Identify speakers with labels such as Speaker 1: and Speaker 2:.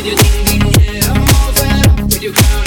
Speaker 1: Would you take me to where you come?